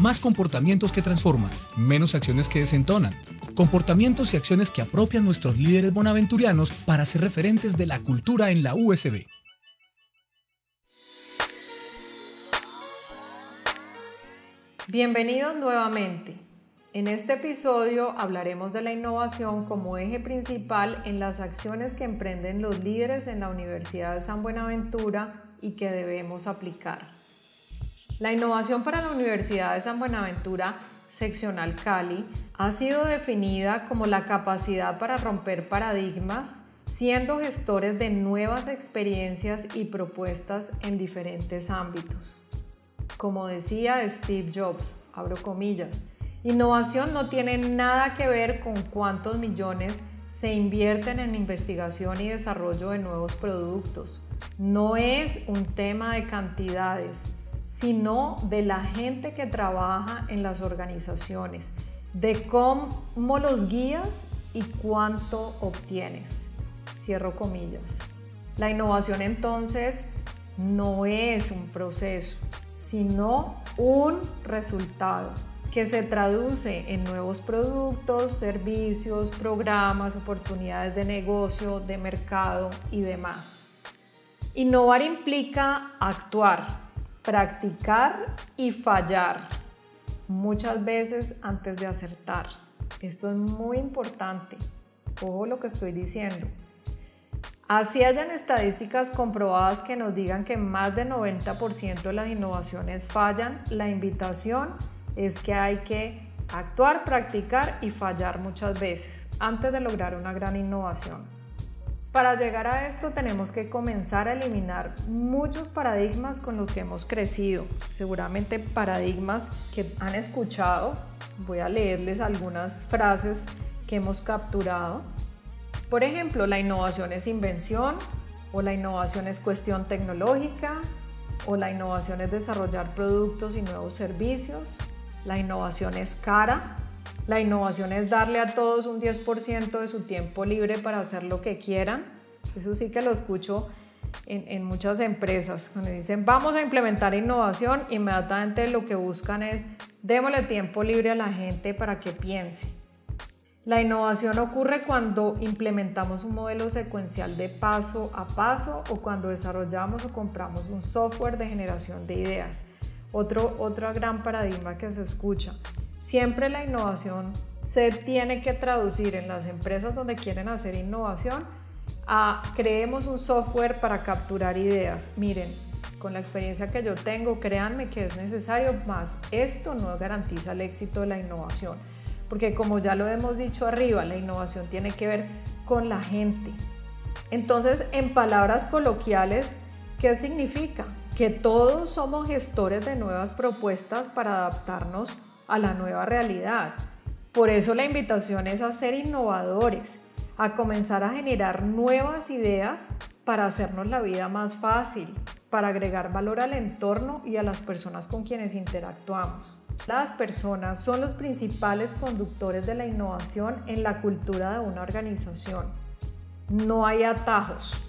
Más comportamientos que transforman, menos acciones que desentonan. Comportamientos y acciones que apropian nuestros líderes bonaventurianos para ser referentes de la cultura en la USB. Bienvenidos nuevamente. En este episodio hablaremos de la innovación como eje principal en las acciones que emprenden los líderes en la Universidad de San Buenaventura y que debemos aplicar. La innovación para la Universidad de San Buenaventura seccional Cali ha sido definida como la capacidad para romper paradigmas, siendo gestores de nuevas experiencias y propuestas en diferentes ámbitos. Como decía Steve Jobs, abro comillas, Innovación no tiene nada que ver con cuántos millones se invierten en investigación y desarrollo de nuevos productos. No es un tema de cantidades, sino de la gente que trabaja en las organizaciones, de cómo los guías y cuánto obtienes. Cierro comillas. La innovación entonces no es un proceso, sino un resultado que se traduce en nuevos productos, servicios, programas, oportunidades de negocio, de mercado y demás. Innovar implica actuar, practicar y fallar, muchas veces antes de acertar. Esto es muy importante. Ojo lo que estoy diciendo. Así hayan estadísticas comprobadas que nos digan que más del 90% de las innovaciones fallan, la invitación es que hay que actuar, practicar y fallar muchas veces antes de lograr una gran innovación. Para llegar a esto tenemos que comenzar a eliminar muchos paradigmas con los que hemos crecido. Seguramente paradigmas que han escuchado. Voy a leerles algunas frases que hemos capturado. Por ejemplo, la innovación es invención o la innovación es cuestión tecnológica o la innovación es desarrollar productos y nuevos servicios la innovación es cara. La innovación es darle a todos un 10% de su tiempo libre para hacer lo que quieran. Eso sí que lo escucho en, muchas empresas. Cuando dicen vamos a implementar innovación, inmediatamente lo que buscan es démosle tiempo libre a la gente para que piense. La innovación ocurre cuando implementamos un modelo secuencial de paso a paso o cuando desarrollamos o compramos un software de generación de ideas. Otro, otro gran paradigma que se escucha. Siempre la innovación se tiene que traducir en las empresas donde quieren hacer innovación a creemos un software para capturar ideas. Miren, con la experiencia que yo tengo, créanme que es necesario, más esto no garantiza el éxito de la innovación. Porque como ya lo hemos dicho arriba, la innovación tiene que ver con la gente. Entonces, en palabras coloquiales, ¿qué significa? que todos somos gestores de nuevas propuestas para adaptarnos a la nueva realidad. Por eso la invitación es a ser innovadores, a comenzar a generar nuevas ideas para hacernos la vida más fácil, para agregar valor al entorno y a las personas con quienes interactuamos. Las personas son los principales conductores de la innovación en la cultura de una organización. No hay atajos.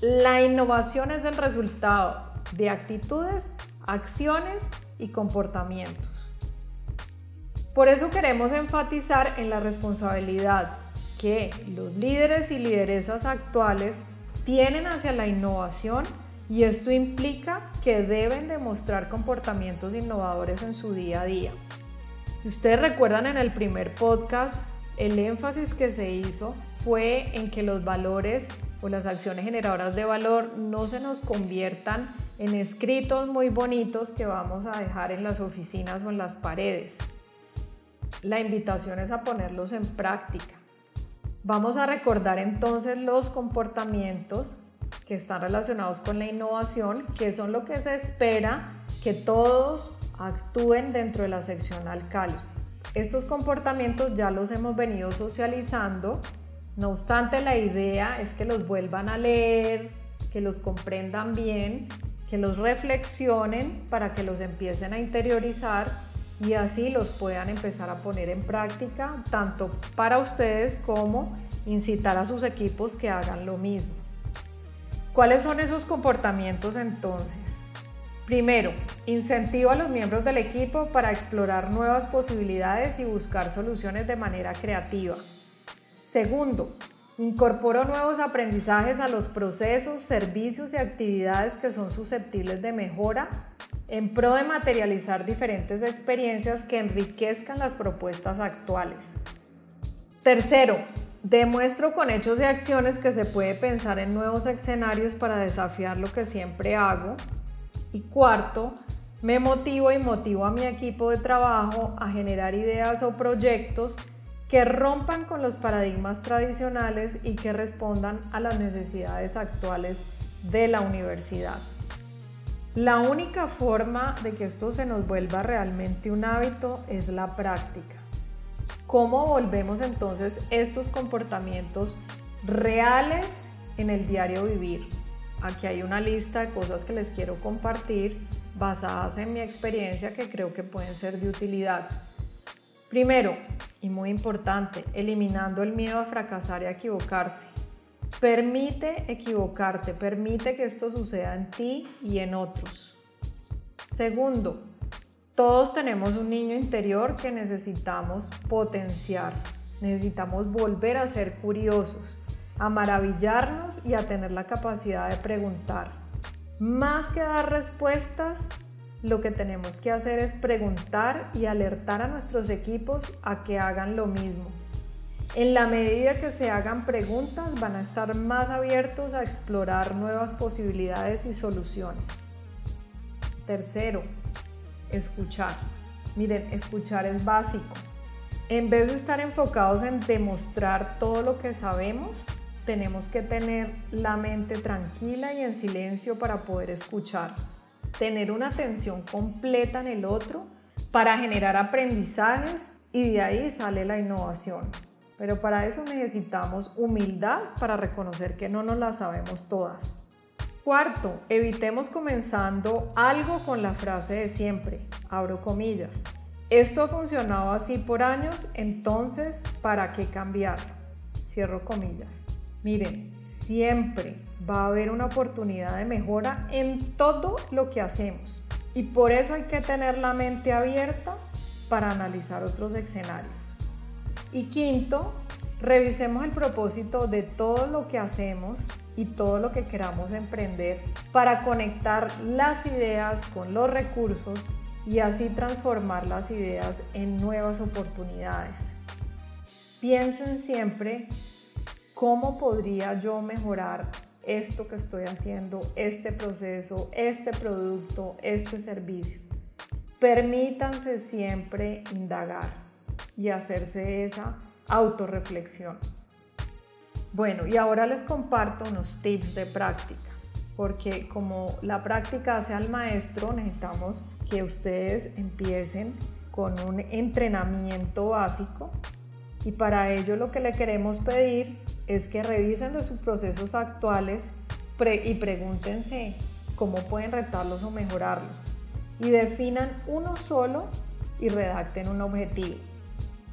La innovación es el resultado de actitudes, acciones y comportamientos. Por eso queremos enfatizar en la responsabilidad que los líderes y lideresas actuales tienen hacia la innovación y esto implica que deben demostrar comportamientos innovadores en su día a día. Si ustedes recuerdan en el primer podcast, el énfasis que se hizo fue en que los valores o las acciones generadoras de valor no se nos conviertan en escritos muy bonitos que vamos a dejar en las oficinas o en las paredes. La invitación es a ponerlos en práctica. Vamos a recordar entonces los comportamientos que están relacionados con la innovación, que son lo que se espera que todos actúen dentro de la sección Alcali. Estos comportamientos ya los hemos venido socializando, no obstante la idea es que los vuelvan a leer, que los comprendan bien que los reflexionen para que los empiecen a interiorizar y así los puedan empezar a poner en práctica, tanto para ustedes como incitar a sus equipos que hagan lo mismo. ¿Cuáles son esos comportamientos entonces? Primero, incentiva a los miembros del equipo para explorar nuevas posibilidades y buscar soluciones de manera creativa. Segundo, incorporo nuevos aprendizajes a los procesos, servicios y actividades que son susceptibles de mejora en pro de materializar diferentes experiencias que enriquezcan las propuestas actuales. Tercero, demuestro con hechos y acciones que se puede pensar en nuevos escenarios para desafiar lo que siempre hago y cuarto, me motivo y motivo a mi equipo de trabajo a generar ideas o proyectos que rompan con los paradigmas tradicionales y que respondan a las necesidades actuales de la universidad. La única forma de que esto se nos vuelva realmente un hábito es la práctica. ¿Cómo volvemos entonces estos comportamientos reales en el diario vivir? Aquí hay una lista de cosas que les quiero compartir basadas en mi experiencia que creo que pueden ser de utilidad. Primero, y muy importante, eliminando el miedo a fracasar y a equivocarse. Permite equivocarte, permite que esto suceda en ti y en otros. Segundo, todos tenemos un niño interior que necesitamos potenciar, necesitamos volver a ser curiosos, a maravillarnos y a tener la capacidad de preguntar. Más que dar respuestas, lo que tenemos que hacer es preguntar y alertar a nuestros equipos a que hagan lo mismo. En la medida que se hagan preguntas, van a estar más abiertos a explorar nuevas posibilidades y soluciones. Tercero, escuchar. Miren, escuchar es básico. En vez de estar enfocados en demostrar todo lo que sabemos, tenemos que tener la mente tranquila y en silencio para poder escuchar, tener una atención completa en el otro para generar aprendizajes y de ahí sale la innovación. Pero para eso necesitamos humildad para reconocer que no nos la sabemos todas. Cuarto, evitemos comenzando algo con la frase de siempre, abro comillas. Esto ha funcionado así por años, entonces, ¿para qué cambiar? Cierro comillas. Miren, siempre va a haber una oportunidad de mejora en todo lo que hacemos y por eso hay que tener la mente abierta para analizar otros escenarios. Y quinto, revisemos el propósito de todo lo que hacemos y todo lo que queramos emprender para conectar las ideas con los recursos y así transformar las ideas en nuevas oportunidades. Piensen siempre ¿Cómo podría yo mejorar esto que estoy haciendo, este proceso, este producto, este servicio? Permítanse siempre indagar y hacerse esa autorreflexión. Bueno, y ahora les comparto unos tips de práctica, porque como la práctica hace al maestro, necesitamos que ustedes empiecen con un entrenamiento básico y para ello lo que le queremos pedir es que revisen sus procesos actuales y pregúntense cómo pueden retarlos o mejorarlos. Y definan uno solo y redacten un objetivo.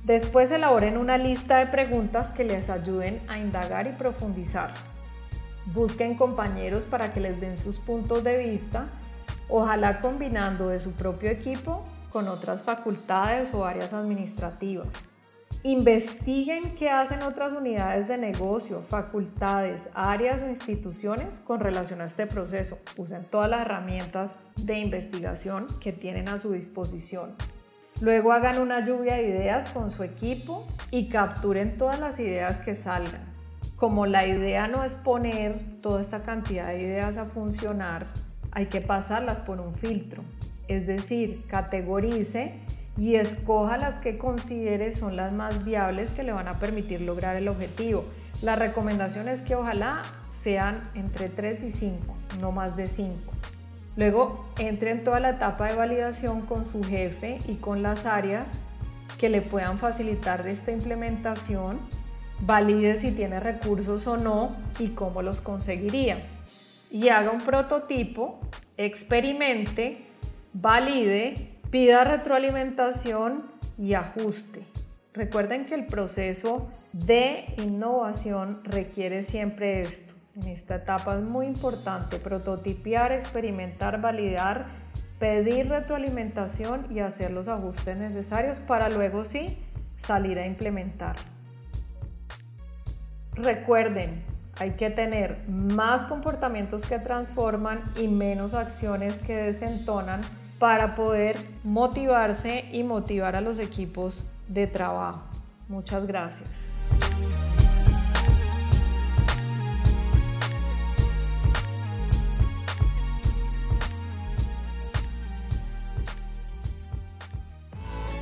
Después elaboren una lista de preguntas que les ayuden a indagar y profundizar. Busquen compañeros para que les den sus puntos de vista, ojalá combinando de su propio equipo con otras facultades o áreas administrativas. Investiguen qué hacen otras unidades de negocio, facultades, áreas o instituciones con relación a este proceso. Usen todas las herramientas de investigación que tienen a su disposición. Luego hagan una lluvia de ideas con su equipo y capturen todas las ideas que salgan. Como la idea no es poner toda esta cantidad de ideas a funcionar, hay que pasarlas por un filtro. Es decir, categorice y escoja las que considere son las más viables que le van a permitir lograr el objetivo. La recomendación es que ojalá sean entre 3 y 5, no más de 5. Luego entre en toda la etapa de validación con su jefe y con las áreas que le puedan facilitar esta implementación, valide si tiene recursos o no y cómo los conseguiría. Y haga un prototipo, experimente, valide Pida retroalimentación y ajuste. Recuerden que el proceso de innovación requiere siempre esto. En esta etapa es muy importante prototipiar, experimentar, validar, pedir retroalimentación y hacer los ajustes necesarios para luego sí salir a implementar. Recuerden, hay que tener más comportamientos que transforman y menos acciones que desentonan para poder motivarse y motivar a los equipos de trabajo. Muchas gracias.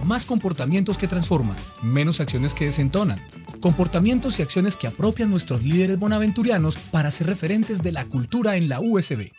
Más comportamientos que transforman, menos acciones que desentonan. Comportamientos y acciones que apropian nuestros líderes bonaventurianos para ser referentes de la cultura en la USB.